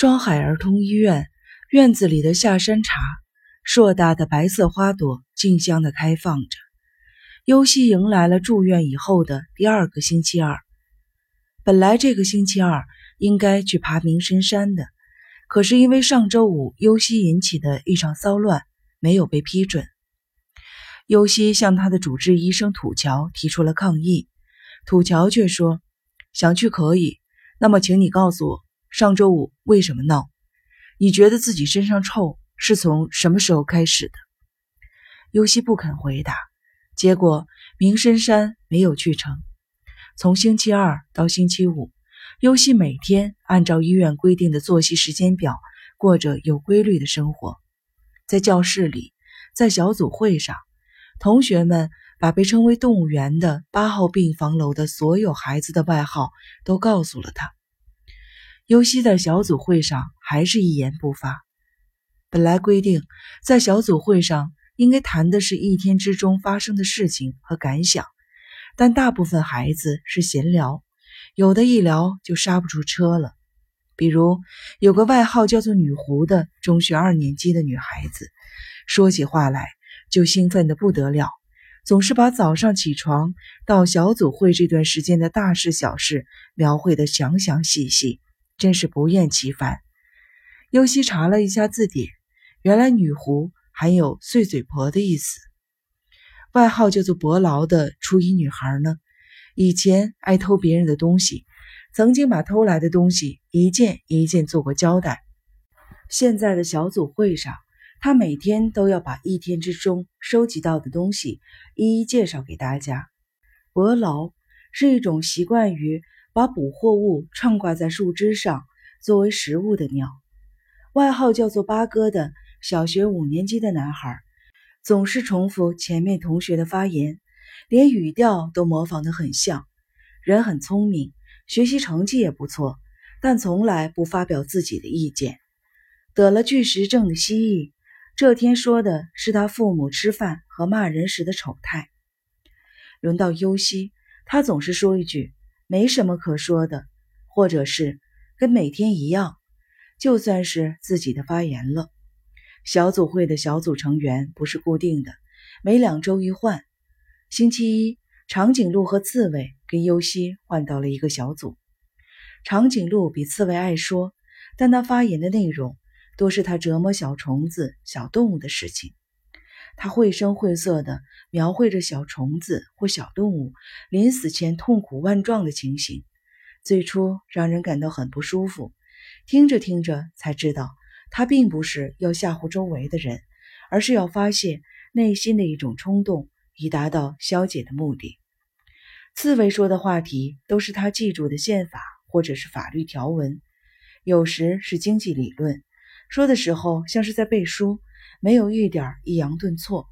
双海儿童医院院子里的下山茶，硕大的白色花朵竞相的开放着。优希迎来了住院以后的第二个星期二。本来这个星期二应该去爬明深山的，可是因为上周五优希引起的一场骚乱，没有被批准。优西向他的主治医生土桥提出了抗议，土桥却说：“想去可以，那么请你告诉我。”上周五为什么闹？你觉得自己身上臭是从什么时候开始的？尤西不肯回答。结果明深山没有去成。从星期二到星期五，尤西每天按照医院规定的作息时间表过着有规律的生活。在教室里，在小组会上，同学们把被称为“动物园”的八号病房楼的所有孩子的外号都告诉了他。尤西在小组会上还是一言不发。本来规定在小组会上应该谈的是一天之中发生的事情和感想，但大部分孩子是闲聊，有的一聊就刹不住车了。比如有个外号叫做“女狐”的中学二年级的女孩子，说起话来就兴奋的不得了，总是把早上起床到小组会这段时间的大事小事描绘的详详细细。真是不厌其烦。尤西查了一下字典，原来“女狐”含有“碎嘴婆”的意思。外号叫做“伯劳”的初一女孩呢，以前爱偷别人的东西，曾经把偷来的东西一件一件做过交代。现在的小组会上，她每天都要把一天之中收集到的东西一一介绍给大家。伯劳是一种习惯于。把捕获物串挂在树枝上作为食物的鸟，外号叫做八哥的小学五年级的男孩，总是重复前面同学的发言，连语调都模仿得很像。人很聪明，学习成绩也不错，但从来不发表自己的意见。得了巨石症的蜥蜴，这天说的是他父母吃饭和骂人时的丑态。轮到优西，他总是说一句。没什么可说的，或者是跟每天一样，就算是自己的发言了。小组会的小组成员不是固定的，每两周一换。星期一，长颈鹿和刺猬跟优西换到了一个小组。长颈鹿比刺猬爱说，但他发言的内容多是他折磨小虫子、小动物的事情。他绘声绘色地描绘着小虫子或小动物临死前痛苦万状的情形，最初让人感到很不舒服。听着听着才知道，他并不是要吓唬周围的人，而是要发泄内心的一种冲动，以达到消解的目的。刺猬说的话题都是他记住的宪法或者是法律条文，有时是经济理论，说的时候像是在背书。没有一点抑扬顿挫，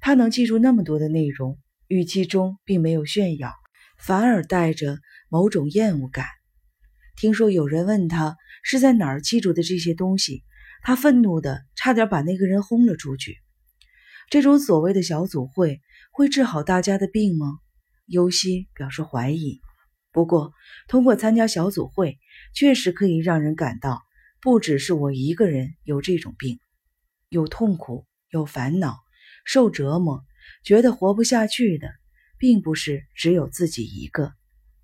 他能记住那么多的内容，语气中并没有炫耀，反而带着某种厌恶感。听说有人问他是在哪儿记住的这些东西，他愤怒的差点把那个人轰了出去。这种所谓的小组会会治好大家的病吗？尤西表示怀疑。不过，通过参加小组会，确实可以让人感到，不只是我一个人有这种病。有痛苦，有烦恼，受折磨，觉得活不下去的，并不是只有自己一个，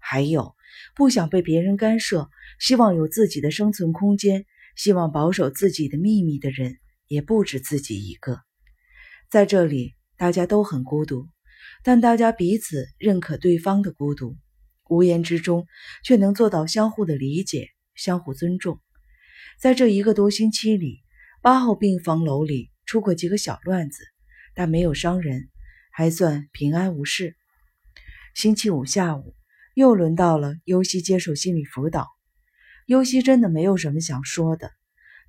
还有不想被别人干涉，希望有自己的生存空间，希望保守自己的秘密的人，也不止自己一个。在这里，大家都很孤独，但大家彼此认可对方的孤独，无言之中却能做到相互的理解，相互尊重。在这一个多星期里。八号病房楼里出过几个小乱子，但没有伤人，还算平安无事。星期五下午又轮到了尤西接受心理辅导。尤西真的没有什么想说的，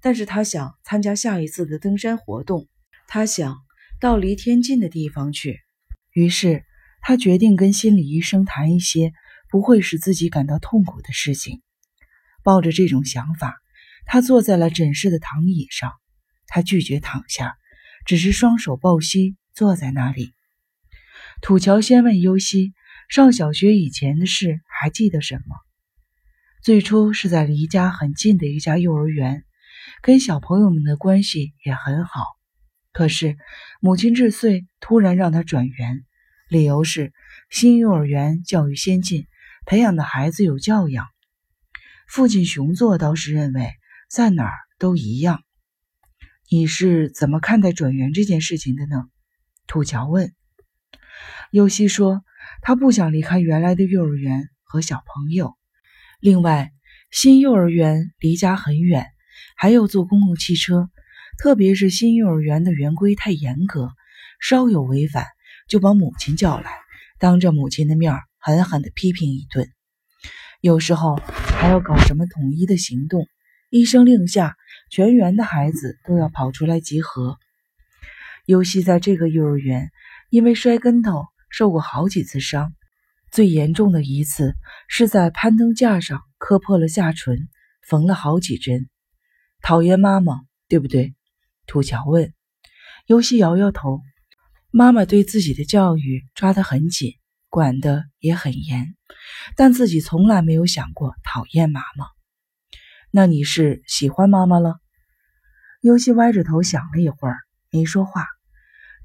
但是他想参加下一次的登山活动，他想到离天近的地方去。于是他决定跟心理医生谈一些不会使自己感到痛苦的事情。抱着这种想法，他坐在了诊室的躺椅上。他拒绝躺下，只是双手抱膝坐在那里。土桥先问优西：“上小学以前的事还记得什么？”最初是在离家很近的一家幼儿园，跟小朋友们的关系也很好。可是母亲智穗突然让他转园，理由是新幼儿园教育先进，培养的孩子有教养。父亲熊作倒是认为在哪儿都一样。你是怎么看待转园这件事情的呢？土桥问。尤西说：“他不想离开原来的幼儿园和小朋友。另外，新幼儿园离家很远，还要坐公共汽车。特别是新幼儿园的园规太严格，稍有违反就把母亲叫来，当着母亲的面狠狠地批评一顿。有时候还要搞什么统一的行动，一声令下，全园的孩子都要跑出来集合。尤西在这个幼儿园，因为摔跟头。”受过好几次伤，最严重的一次是在攀登架上磕破了下唇，缝了好几针。讨厌妈妈，对不对？土桥问。尤西摇摇头。妈妈对自己的教育抓得很紧，管得也很严，但自己从来没有想过讨厌妈妈。那你是喜欢妈妈了？尤西歪着头想了一会儿，没说话。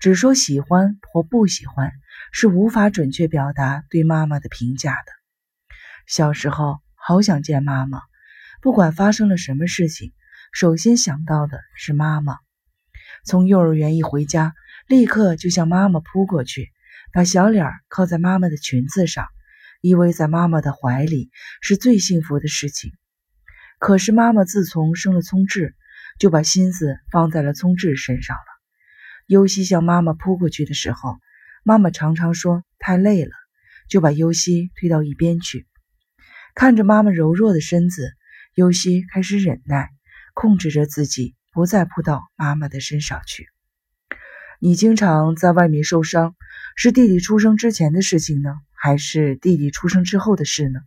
只说喜欢或不喜欢，是无法准确表达对妈妈的评价的。小时候好想见妈妈，不管发生了什么事情，首先想到的是妈妈。从幼儿园一回家，立刻就向妈妈扑过去，把小脸靠在妈妈的裙子上，依偎在妈妈的怀里是最幸福的事情。可是妈妈自从生了聪智，就把心思放在了聪智身上了。尤西向妈妈扑过去的时候，妈妈常常说太累了，就把尤西推到一边去。看着妈妈柔弱的身子，尤西开始忍耐，控制着自己不再扑到妈妈的身上去。你经常在外面受伤，是弟弟出生之前的事情呢，还是弟弟出生之后的事呢？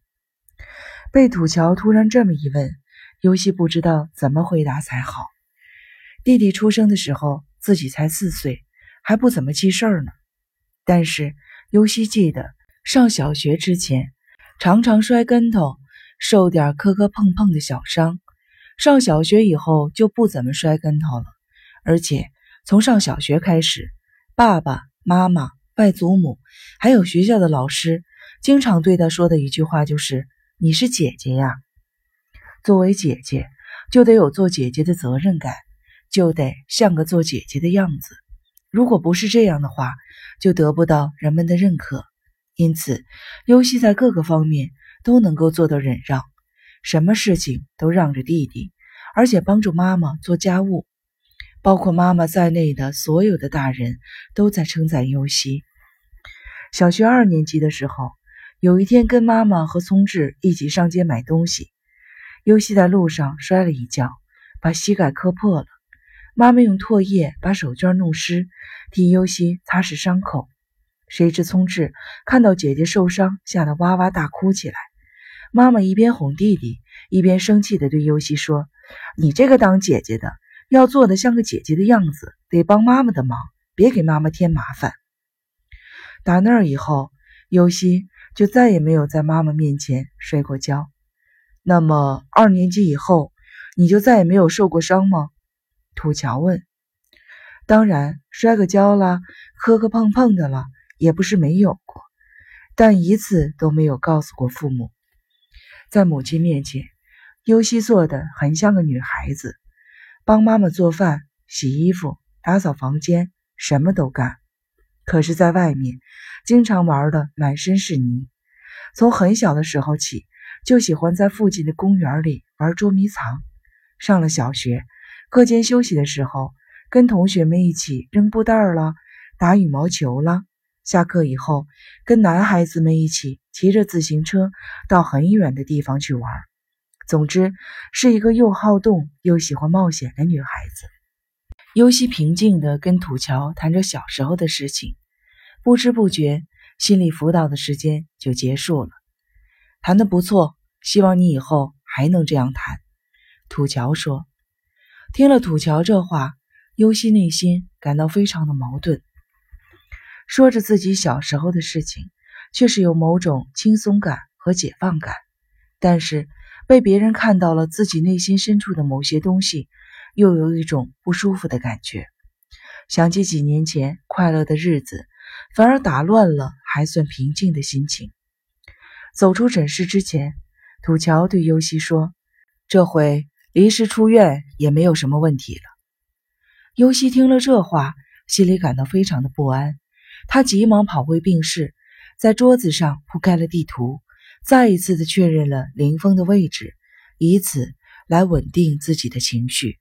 被土桥突然这么一问，尤西不知道怎么回答才好。弟弟出生的时候。自己才四岁，还不怎么记事儿呢。但是尤西记得上小学之前，常常摔跟头，受点磕磕碰碰的小伤。上小学以后就不怎么摔跟头了，而且从上小学开始，爸爸妈妈、外祖母还有学校的老师，经常对他说的一句话就是：“你是姐姐呀，作为姐姐就得有做姐姐的责任感。”就得像个做姐姐的样子，如果不是这样的话，就得不到人们的认可。因此，尤西在各个方面都能够做到忍让，什么事情都让着弟弟，而且帮助妈妈做家务。包括妈妈在内的所有的大人都在称赞尤西。小学二年级的时候，有一天跟妈妈和聪智一起上街买东西，尤西在路上摔了一跤，把膝盖磕破了。妈妈用唾液把手绢弄湿，替尤西擦拭伤口。谁知聪智看到姐姐受伤，吓得哇哇大哭起来。妈妈一边哄弟弟，一边生气地对尤西说：“你这个当姐姐的，要做的像个姐姐的样子，得帮妈妈的忙，别给妈妈添麻烦。”打那以后，尤西就再也没有在妈妈面前摔过跤。那么二年级以后，你就再也没有受过伤吗？土桥问：“当然，摔个跤啦，磕磕碰碰的了，也不是没有过，但一次都没有告诉过父母。在母亲面前，尤西做的很像个女孩子，帮妈妈做饭、洗衣服、打扫房间，什么都干。可是，在外面，经常玩的满身是泥。从很小的时候起，就喜欢在附近的公园里玩捉迷藏。上了小学。”课间休息的时候，跟同学们一起扔布袋了，打羽毛球了。下课以后，跟男孩子们一起骑着自行车到很远的地方去玩。总之，是一个又好动又喜欢冒险的女孩子。尤西平静地跟土桥谈着小时候的事情，不知不觉，心理辅导的时间就结束了。谈的不错，希望你以后还能这样谈。土桥说。听了土桥这话，尤西内心感到非常的矛盾。说着自己小时候的事情，却是有某种轻松感和解放感，但是被别人看到了自己内心深处的某些东西，又有一种不舒服的感觉。想起几年前快乐的日子，反而打乱了还算平静的心情。走出诊室之前，土桥对尤西说：“这回离世出院也没有什么问题了。”尤西听了这话，心里感到非常的不安。他急忙跑回病室，在桌子上铺开了地图，再一次的确认了林峰的位置，以此来稳定自己的情绪。